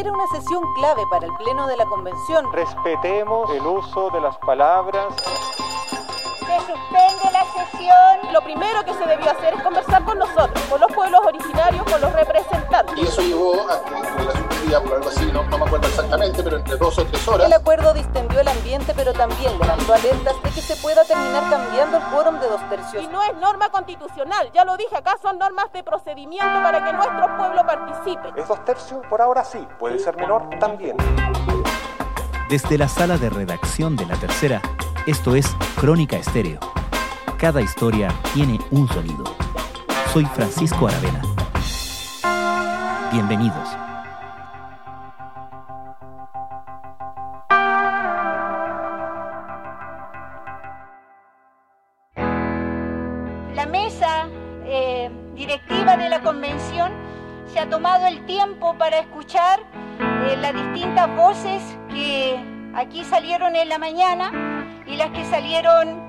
Era una sesión clave para el Pleno de la Convención. Respetemos el uso de las palabras. Suspende la sesión. Lo primero que se debió hacer es conversar con nosotros, con los pueblos originarios, con los representantes. Y eso llevó a que la suspendida por algo así, no, no me acuerdo exactamente, pero entre dos o tres horas. El acuerdo distendió el ambiente, pero también levantó alertas de que se pueda terminar cambiando el quórum de dos tercios. Y no es norma constitucional, ya lo dije acá, son normas de procedimiento para que nuestro pueblo participe. ¿Es dos tercios? Por ahora sí. ¿Puede ser menor? También. Desde la sala de redacción de La Tercera, esto es Crónica Estéreo. Cada historia tiene un sonido. Soy Francisco Aravena. Bienvenidos.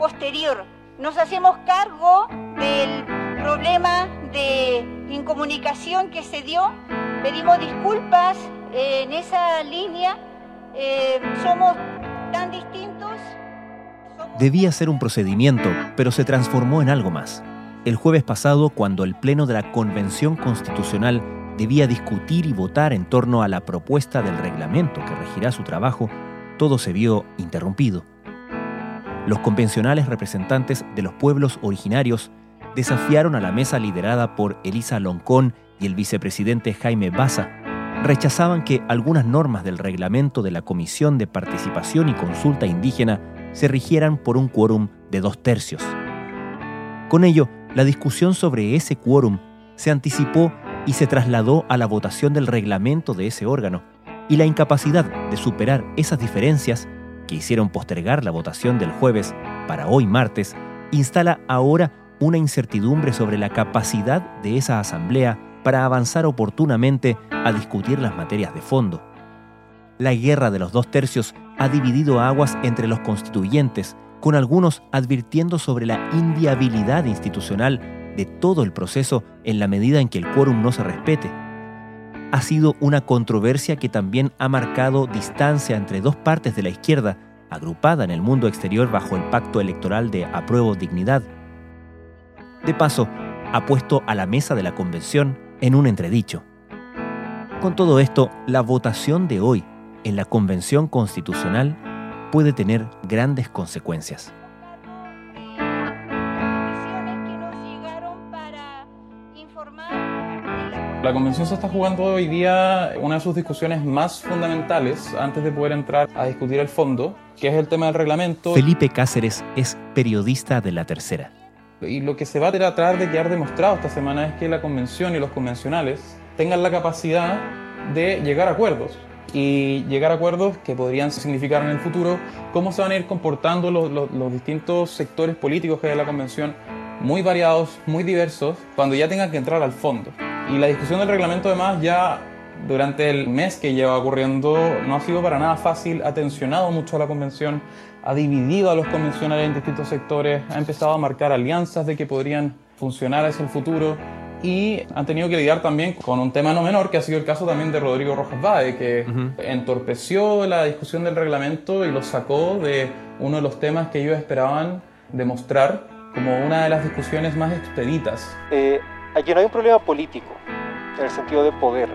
Posterior. Nos hacemos cargo del problema de incomunicación que se dio. Pedimos disculpas eh, en esa línea. Eh, somos tan distintos. Debía ser un procedimiento, pero se transformó en algo más. El jueves pasado, cuando el Pleno de la Convención Constitucional debía discutir y votar en torno a la propuesta del reglamento que regirá su trabajo, todo se vio interrumpido. Los convencionales representantes de los pueblos originarios desafiaron a la mesa liderada por Elisa Loncón y el vicepresidente Jaime Baza. Rechazaban que algunas normas del reglamento de la Comisión de Participación y Consulta Indígena se rigieran por un quórum de dos tercios. Con ello, la discusión sobre ese quórum se anticipó y se trasladó a la votación del reglamento de ese órgano, y la incapacidad de superar esas diferencias, que hicieron postergar la votación del jueves para hoy martes, instala ahora una incertidumbre sobre la capacidad de esa asamblea para avanzar oportunamente a discutir las materias de fondo. La guerra de los dos tercios ha dividido aguas entre los constituyentes, con algunos advirtiendo sobre la inviabilidad institucional de todo el proceso en la medida en que el quórum no se respete. Ha sido una controversia que también ha marcado distancia entre dos partes de la izquierda, agrupada en el mundo exterior bajo el pacto electoral de apruebo dignidad. De paso, ha puesto a la mesa de la convención en un entredicho. Con todo esto, la votación de hoy en la Convención Constitucional puede tener grandes consecuencias. La convención se está jugando hoy día una de sus discusiones más fundamentales antes de poder entrar a discutir el fondo, que es el tema del reglamento. Felipe Cáceres es periodista de La Tercera. Y lo que se va a tratar de quedar demostrado esta semana es que la convención y los convencionales tengan la capacidad de llegar a acuerdos y llegar a acuerdos que podrían significar en el futuro cómo se van a ir comportando los, los- los distintos sectores políticos que hay en la convención, muy variados, muy diversos, cuando ya tengan que entrar al fondo. Y la discusión del reglamento además ya durante el mes que lleva ocurriendo no ha sido para nada fácil, ha tensionado mucho a la convención, ha dividido a los convencionales en distintos sectores, ha empezado a marcar alianzas de que podrían funcionar hacia el futuro y han tenido que lidiar también con un tema no menor que ha sido el caso también de Rodrigo Rojas Bade, que entorpeció la discusión del reglamento y lo sacó de uno de los temas que ellos esperaban demostrar como una de las discusiones más expeditas. Eh, aquí no hay un problema político, en el sentido de poder.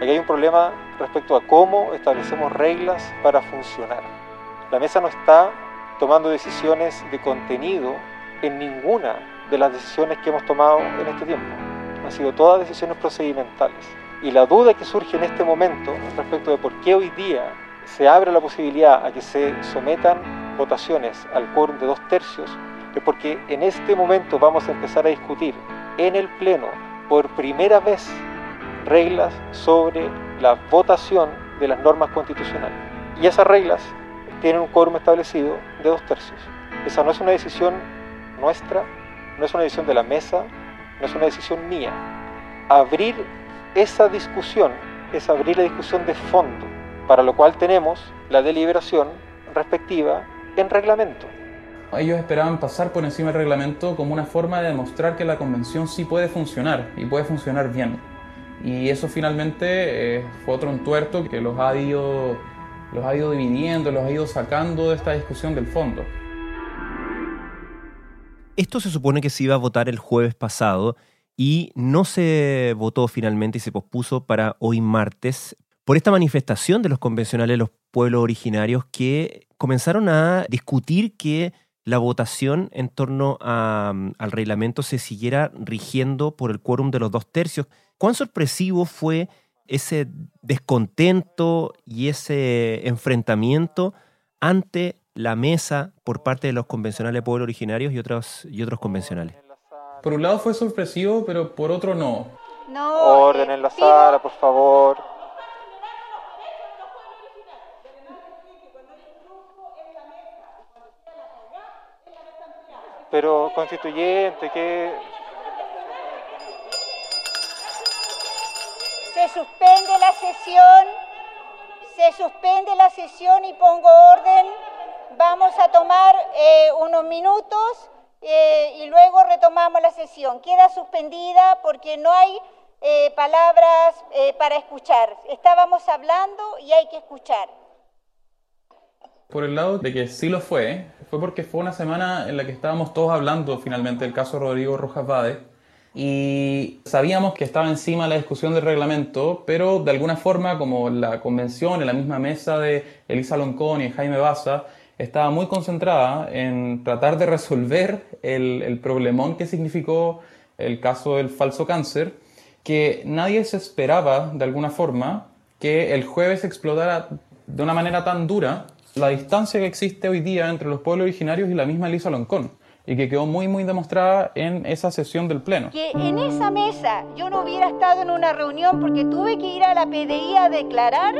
Aquí hay un problema respecto a cómo establecemos reglas para funcionar. La mesa no está tomando decisiones de contenido en ninguna de las decisiones que hemos tomado en este tiempo. Han sido todas decisiones procedimentales. Y la duda que surge en este momento respecto de por qué hoy día se abre la posibilidad a que se sometan votaciones al quórum de dos tercios es porque en este momento vamos a empezar a discutir en el Pleno por primera vez reglas sobre la votación de las normas constitucionales. Y esas reglas tienen un quórum establecido de dos tercios. Esa no es una decisión nuestra, no es una decisión de la mesa, no es una decisión mía. Abrir esa discusión es abrir la discusión de fondo, para lo cual tenemos la deliberación respectiva en reglamento. Ellos esperaban pasar por encima del reglamento como una forma de demostrar que la convención sí puede funcionar y puede funcionar bien. Y eso finalmente eh, fue otro entuerto que los ha, ido, los ha ido dividiendo, los ha ido sacando de esta discusión del fondo. Esto se supone que se iba a votar el jueves pasado y no se votó finalmente y se pospuso para hoy martes por esta manifestación de los convencionales de los pueblos originarios que comenzaron a discutir que la votación en torno al reglamento se siguiera rigiendo por el quórum de los dos tercios. ¿Cuán sorpresivo fue ese descontento y ese enfrentamiento ante la mesa por parte de los convencionales de pueblos originarios y otros, y otros convencionales? Por un lado fue sorpresivo, pero por otro no. No. Orden en la sala, por favor. Pero constituyente, ¿qué? Se suspende la sesión. Se suspende la sesión y pongo orden. Vamos a tomar eh, unos minutos eh, y luego retomamos la sesión. Queda suspendida porque no hay eh, palabras eh, para escuchar. Estábamos hablando y hay que escuchar. Por el lado de que sí lo fue, fue porque fue una semana en la que estábamos todos hablando finalmente del caso Rodrigo Rojas Vade y sabíamos que estaba encima la discusión del reglamento, pero de alguna forma, como la convención, en la misma mesa de Elisa Loncón y Jaime Baza, estaba muy concentrada en tratar de resolver el, el, problemón que significó el caso del falso cáncer, que nadie se esperaba, de alguna forma, que el jueves explotara de una manera tan dura la distancia que existe hoy día entre los pueblos originarios y la misma Elisa Loncón y que quedó muy muy demostrada en esa sesión del Pleno. Que en esa mesa yo no hubiera estado en una reunión porque tuve que ir a la PDI a declarar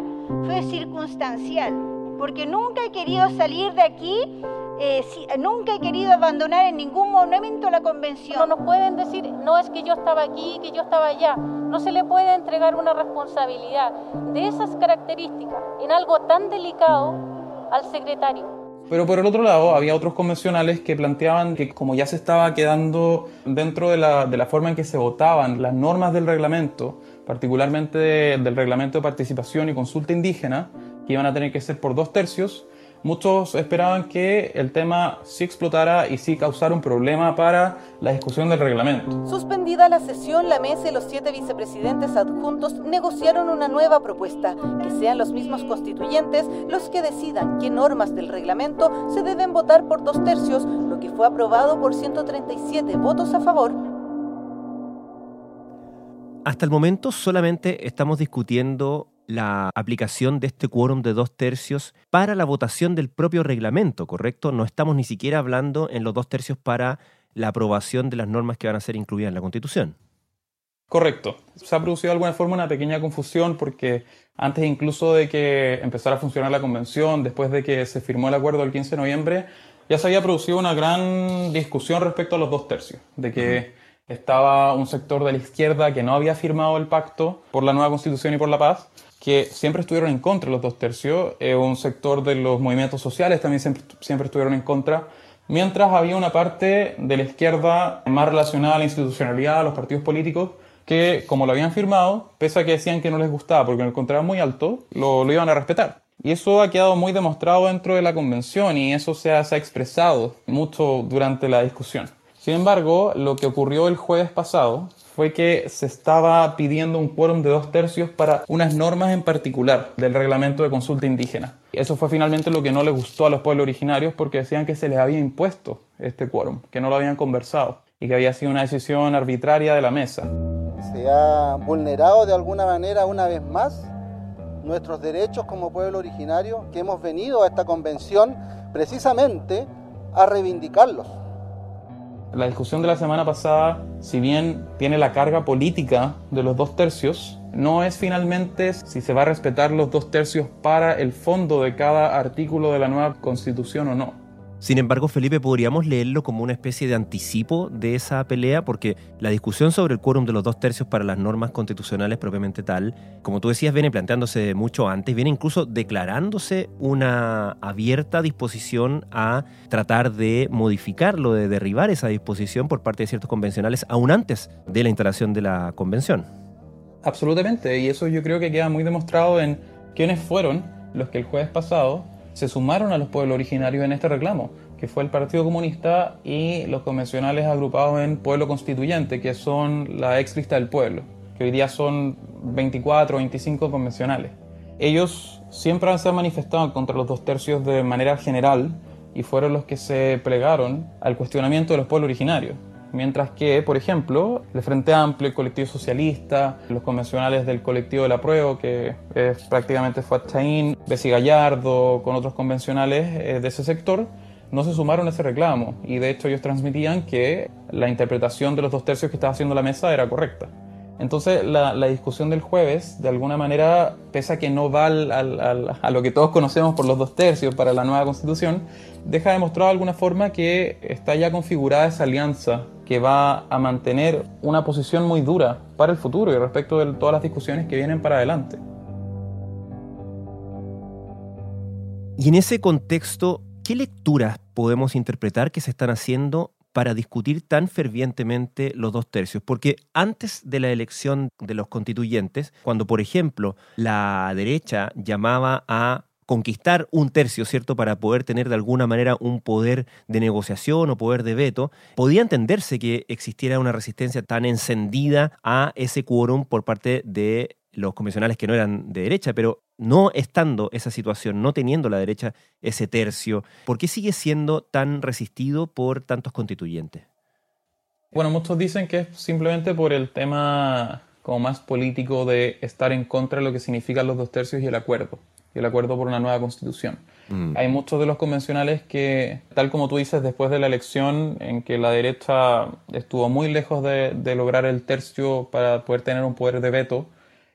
fue circunstancial porque nunca he querido salir de aquí, eh, si, nunca he querido abandonar en ningún momento la convención. No nos pueden decir, no es que yo estaba aquí, que yo estaba allá. No se le puede entregar una responsabilidad de esas características en algo tan delicado al secretario. Pero por el otro lado, había otros convencionales que planteaban que como ya se estaba quedando dentro de la, de la forma en que se votaban las normas del reglamento, particularmente de, del reglamento de participación y consulta indígena, que iban a tener que ser por dos tercios, muchos esperaban que el tema sí explotara y sí causara un problema para la discusión del reglamento. Suspendida la sesión, la mesa y los siete vicepresidentes adjuntos negociaron una nueva propuesta, que sean los mismos constituyentes los que decidan qué normas del reglamento se deben votar por dos tercios, lo que fue aprobado por 137 votos a favor hasta el momento solamente estamos discutiendo la aplicación de este quórum de dos tercios para la votación del propio reglamento, ¿correcto? No estamos ni siquiera hablando en los dos tercios para la aprobación de las normas que van a ser incluidas en la Constitución. Correcto. Se ha producido de alguna forma una pequeña confusión porque antes incluso de que empezara a funcionar la convención, después de que se firmó el acuerdo el 15 de noviembre, ya se había producido una gran discusión respecto a los dos tercios, de que estaba un sector de la izquierda que no había firmado el pacto por la nueva constitución y por la paz, que siempre estuvieron en contra los dos tercios, eh, un sector de los movimientos sociales también siempre, siempre estuvieron en contra, mientras había una parte de la izquierda más relacionada a la institucionalidad, a los partidos políticos, que como lo habían firmado, pese a que decían que no les gustaba porque lo encontraban muy alto, lo, iban a respetar. Y eso ha quedado muy demostrado dentro de la convención y eso se ha expresado mucho durante la discusión. Sin embargo, lo que ocurrió el jueves pasado fue que se estaba pidiendo un quórum de dos tercios para unas normas en particular del reglamento de consulta indígena. Eso fue finalmente lo que no le gustó a los pueblos originarios porque decían que se les había impuesto este quórum, que no lo habían conversado y que había sido una decisión arbitraria de la mesa. Se ha vulnerado de alguna manera una vez más nuestros derechos como pueblo originario que hemos venido a esta convención precisamente a reivindicarlos la discusión de la semana pasada, si bien tiene la carga política de los dos tercios, no es finalmente si se va a respetar los dos tercios para el fondo de cada artículo de la nueva constitución o no. Sin embargo, Felipe, podríamos leerlo como una especie de anticipo de esa pelea, porque la discusión sobre el quórum de los dos tercios para las normas constitucionales propiamente tal, como tú decías, viene planteándose mucho antes, viene incluso declarándose una abierta disposición a tratar de modificarlo, de derribar esa disposición por parte de ciertos convencionales, aún antes de la instalación de la convención. Absolutamente, y eso yo creo que queda muy demostrado en quiénes fueron los que el jueves pasado se sumaron a los pueblos originarios en este reclamo, que fue el Partido Comunista y los convencionales agrupados en Pueblo Constituyente, que son la ex lista del pueblo, que hoy día son 24 o 25 convencionales. Ellos siempre se han manifestado contra los dos tercios de manera general y fueron los que se plegaron al cuestionamiento de los pueblos originarios. Mientras que, por ejemplo, el Frente Amplio, el colectivo socialista, los convencionales del colectivo de la prueba, que es prácticamente Fuad Chaín, Bessie Gallardo, con otros convencionales eh, de ese sector, no se sumaron a ese reclamo. Y de hecho ellos transmitían que la interpretación de los dos tercios que estaba haciendo la mesa era correcta. Entonces la, discusión del jueves, de alguna manera, pese a que no va a lo que todos conocemos por los dos tercios para la nueva constitución, deja demostrado de alguna forma que está ya configurada esa alianza que va a mantener una posición muy dura para el futuro y respecto de todas las discusiones que vienen para adelante. Y en ese contexto, ¿qué lecturas podemos interpretar que se están haciendo para discutir tan fervientemente los dos tercios, porque antes de la elección de los constituyentes, cuando por ejemplo la derecha llamaba a conquistar un tercio, ¿cierto?, para poder tener de alguna manera un poder de negociación o poder de veto, podía entenderse que existiera una resistencia tan encendida a ese quórum por parte de los convencionales que no eran de derecha, pero no estando esa situación, no teniendo la derecha ese tercio, ¿por qué sigue siendo tan resistido por tantos constituyentes? Bueno, muchos dicen que es simplemente por el tema como más político de estar en contra de lo que significan los dos tercios y el acuerdo, y el acuerdo por una nueva constitución. Mm. Hay muchos de los convencionales que, tal como tú dices, después de la elección en que la derecha estuvo muy lejos de, de lograr el tercio para poder tener un poder de veto,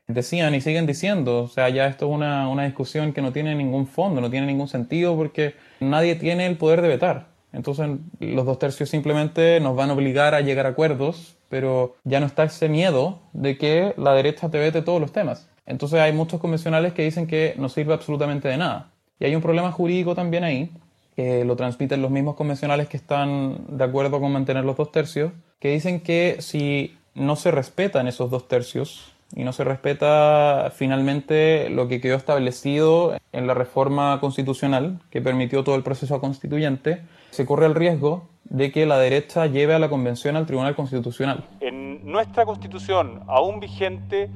decían y siguen diciendo, o sea, ya esto es una, una, discusión que no tiene ningún fondo, no tiene ningún sentido porque nadie tiene el poder de vetar. Entonces los dos tercios simplemente nos van a obligar a llegar a acuerdos, pero ya no está ese miedo de que la derecha te vete todos los temas. Entonces hay muchos convencionales que dicen que no sirve absolutamente de nada. Y hay un problema jurídico también ahí, que lo transmiten los mismos convencionales que están de acuerdo con mantener los dos tercios, que dicen que si no se respetan esos dos tercios, y no se respeta finalmente lo que quedó establecido en la reforma constitucional que permitió todo el proceso constituyente, se corre el riesgo de que la derecha lleve a la convención al Tribunal Constitucional. En nuestra constitución, aún vigente,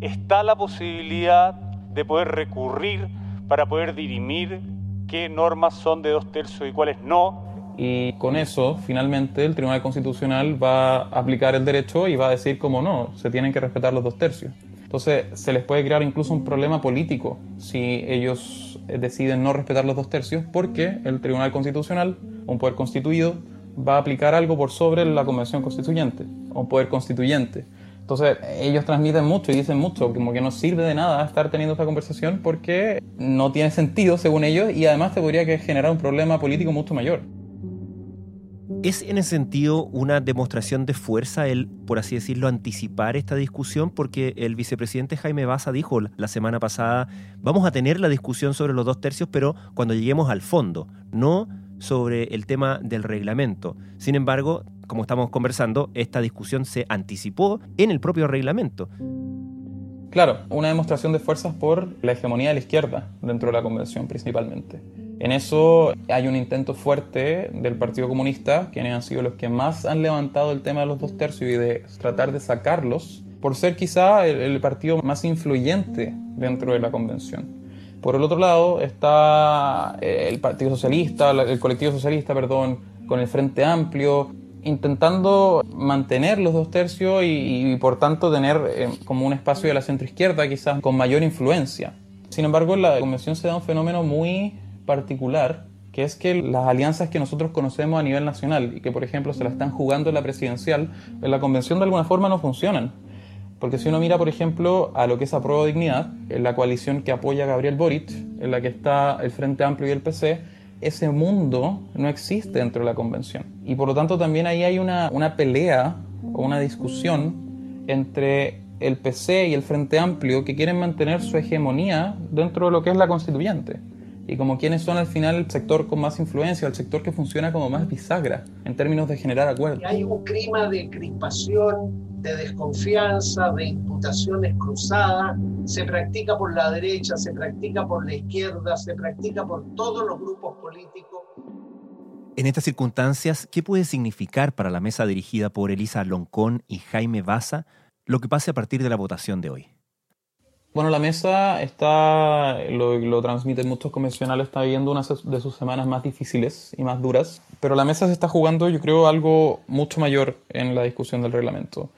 está la posibilidad de poder recurrir para poder dirimir qué normas son de dos tercios y cuáles no, y con eso, finalmente, el Tribunal Constitucional va a aplicar el derecho y va a decir como no, se tienen que respetar los dos tercios. Entonces, se les puede crear incluso un problema político si ellos deciden no respetar los dos tercios, porque el Tribunal Constitucional, un poder constituido, va a aplicar algo por sobre la Convención Constituyente, un poder constituyente. Entonces, ellos transmiten mucho y dicen mucho, como que no sirve de nada estar teniendo esta conversación porque no tiene sentido, según ellos, y además te podría generar un problema político mucho mayor. ¿Es en ese sentido una demostración de fuerza el, por así decirlo, anticipar esta discusión? Porque el vicepresidente Jaime Baza dijo la semana pasada, vamos a tener la discusión sobre los dos tercios, pero cuando lleguemos al fondo, no sobre el tema del reglamento. Sin embargo, como estamos conversando, esta discusión se anticipó en el propio reglamento. Claro, una demostración de fuerzas por la hegemonía de la izquierda dentro de la convención principalmente. En eso hay un intento fuerte del Partido Comunista, quienes han sido los que más han levantado el tema de los dos tercios y de tratar de sacarlos, por ser quizá el, partido más influyente dentro de la convención. Por el otro lado está eh, el Partido Socialista, el colectivo socialista, perdón, con el Frente Amplio, intentando mantener los dos tercios y, por tanto tener eh, como un espacio de la centroizquierda quizás con mayor influencia. Sin embargo, en la convención se da un fenómeno muy particular, que es que las alianzas que nosotros conocemos a nivel nacional y que, por ejemplo, se la están jugando en la presidencial, en la convención de alguna forma no funcionan. Porque si uno mira, por ejemplo, a lo que es Apruebo Dignidad, en la coalición que apoya a Gabriel Boric, en la que está el Frente Amplio y el PC, ese mundo no existe dentro de la convención. Y por lo tanto también ahí hay una, una pelea o una discusión entre el PC y el Frente Amplio que quieren mantener su hegemonía dentro de lo que es la constituyente y como quienes son al final el sector con más influencia, el sector que funciona como más bisagra en términos de generar acuerdos. Hay un clima de crispación de desconfianza, de imputaciones cruzadas, se practica por la derecha, se practica por la izquierda, se practica por todos los grupos políticos. En estas circunstancias, ¿qué puede significar para la mesa dirigida por Elisa Loncón y Jaime Baza lo que pase a partir de la votación de hoy? Bueno, la mesa está, lo, transmiten muchos convencionales, está viviendo una de sus semanas más difíciles y más duras, pero la mesa se está jugando, yo creo, algo mucho mayor en la discusión del reglamento.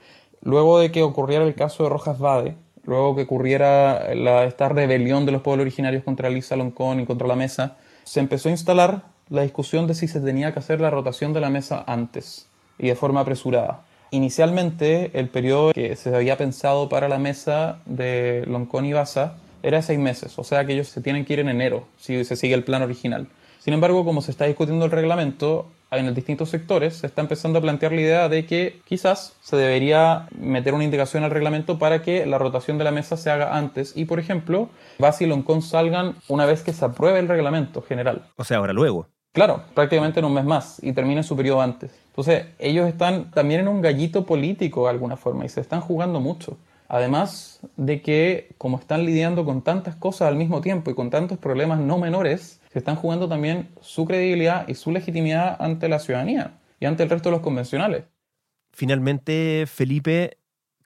Luego de que ocurriera el caso de Rojas Vade, luego que ocurriera la, esta rebelión de los pueblos originarios contra Lisa Loncón y contra la mesa, se empezó a instalar la discusión de si se tenía que hacer la rotación de la mesa antes y de forma apresurada. Inicialmente, el periodo que se había pensado para la mesa de Loncón y Baza era seis meses, o sea que ellos se tienen que ir en enero si se sigue el plan original. Sin embargo, como se está discutiendo el reglamento, en los distintos sectores se está empezando a plantear la idea de que quizás se debería meter una indicación al reglamento para que la rotación de la mesa se haga antes y, por ejemplo, Baza y Loncón salgan una vez que se apruebe el reglamento general. O sea, ahora luego. Claro, prácticamente en un mes más y termina su periodo antes. Entonces, ellos están también en un gallito político de alguna forma y se están jugando mucho. Además de que, como están lidiando con tantas cosas al mismo tiempo y con tantos problemas no menores, se están jugando también su credibilidad y su legitimidad ante la ciudadanía y ante el resto de los convencionales. Finalmente, Felipe,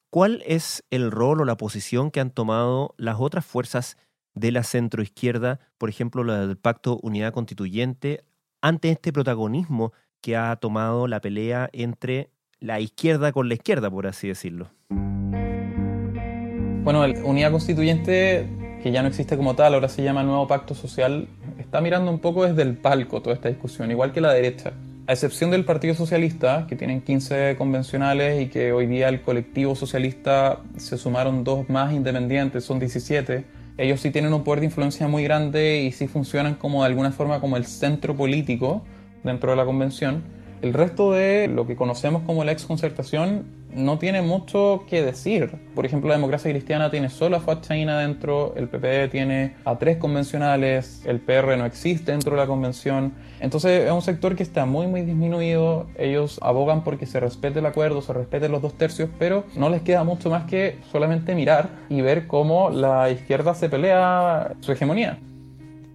¿cuál es el rol o la posición que han tomado las otras fuerzas de la centroizquierda, por ejemplo, la del Pacto Unidad Constituyente, ante este protagonismo que ha tomado la pelea entre la izquierda con la izquierda, por así decirlo. Bueno, la Unidad Constituyente, que ya no existe como tal, ahora se llama Nuevo Pacto Social, está mirando un poco desde el palco toda esta discusión, igual que la derecha. A excepción del Partido Socialista, que tienen 15 convencionales y que hoy día el colectivo socialista se sumaron dos más independientes, son 17, ellos sí tienen un poder de influencia muy grande y sí funcionan como de alguna forma como el centro político dentro de la convención. El resto de lo que conocemos como la exconcertación no tiene mucho que decir. Por ejemplo, la democracia cristiana tiene solo a Fuad dentro, el PP tiene a tres convencionales, el PR no existe dentro de la convención. Entonces es un sector que está muy, muy disminuido. Ellos abogan porque se respete el acuerdo, se respeten los dos tercios, pero no les queda mucho más que solamente mirar y ver cómo la izquierda se pelea su hegemonía.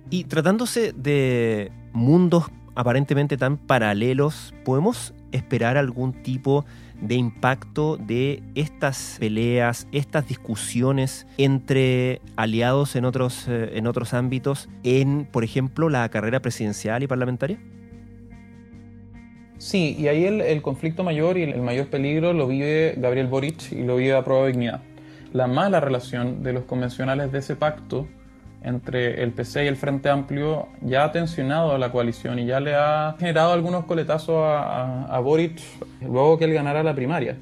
Y tratándose de mundos aparentemente tan paralelos, ¿podemos esperar algún tipo de impacto de estas peleas, estas discusiones entre aliados en otros, eh, en otros ámbitos, en, por ejemplo, la carrera presidencial y parlamentaria? Sí, y ahí el, conflicto mayor y el mayor peligro lo vive Gabriel Boric y lo vive a prueba de dignidad. La mala relación de los convencionales de ese pacto entre el PC y el Frente Amplio ya ha tensionado a la coalición y ya le ha generado algunos coletazos a, a, Boric luego que él ganara la primaria.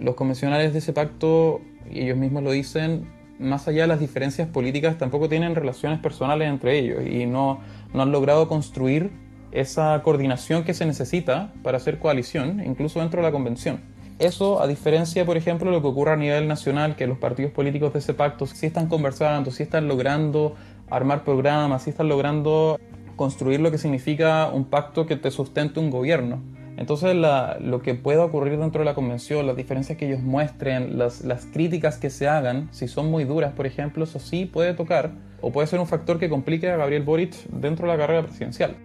Los convencionales de ese pacto, ellos mismos lo dicen, más allá de las diferencias políticas, tampoco tienen relaciones personales entre ellos y no, no han logrado construir esa coordinación que se necesita para hacer coalición, incluso dentro de la convención. Eso, a diferencia, por ejemplo, de lo que ocurre a nivel nacional, que los partidos políticos de ese pacto sí están conversando, sí están logrando armar programas, sí están logrando construir lo que significa un pacto que te sustente un gobierno. Entonces, lo que pueda ocurrir dentro de la convención, las diferencias que ellos muestren, las, las críticas que se hagan, si son muy duras, por ejemplo, eso sí puede tocar o puede ser un factor que complique a Gabriel Boric dentro de la carrera presidencial.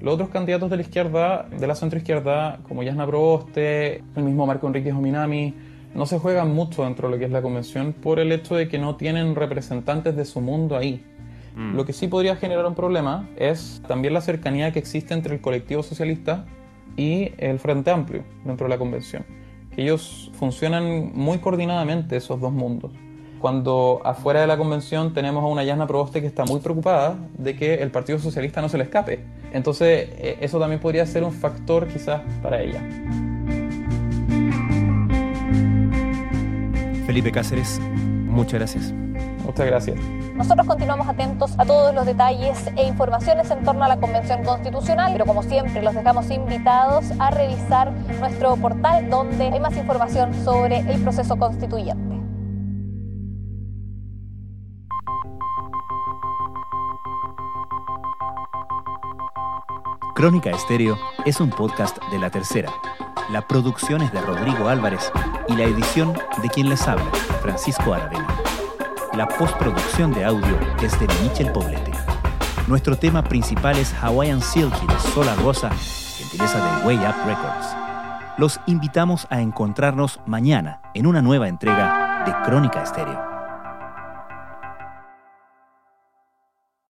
Los otros candidatos de la izquierda, de la centroizquierda, como Yasna Proboste, el mismo Marco Enrique Ominami, no se juegan mucho dentro de lo que es la convención por el hecho de que no tienen representantes de su mundo ahí. Mm. Lo que sí podría generar un problema es también la cercanía que existe entre el colectivo socialista y el Frente Amplio dentro de la convención. Ellos funcionan muy coordinadamente esos dos mundos cuando afuera de la convención tenemos a una Yasna Proboste que está muy preocupada de que el Partido Socialista no se le escape. Entonces, eh, eso también podría ser un factor quizás para ella. Felipe Cáceres, muchas gracias. Muchas gracias. Nosotros continuamos atentos a todos los detalles e informaciones en torno a la Convención Constitucional, pero como siempre los dejamos invitados a revisar nuestro portal donde hay más información sobre el proceso constituyente. Crónica Estéreo es un podcast de La Tercera. La producción es de Rodrigo Álvarez y la edición de quien les habla, Francisco Aravena. La postproducción de audio es de Michel Poblete. Nuestro tema principal es Hawaiian Silky de Sola Rosa, gentileza de Way Up Records. Los invitamos a encontrarnos mañana en una nueva entrega de Crónica Estéreo.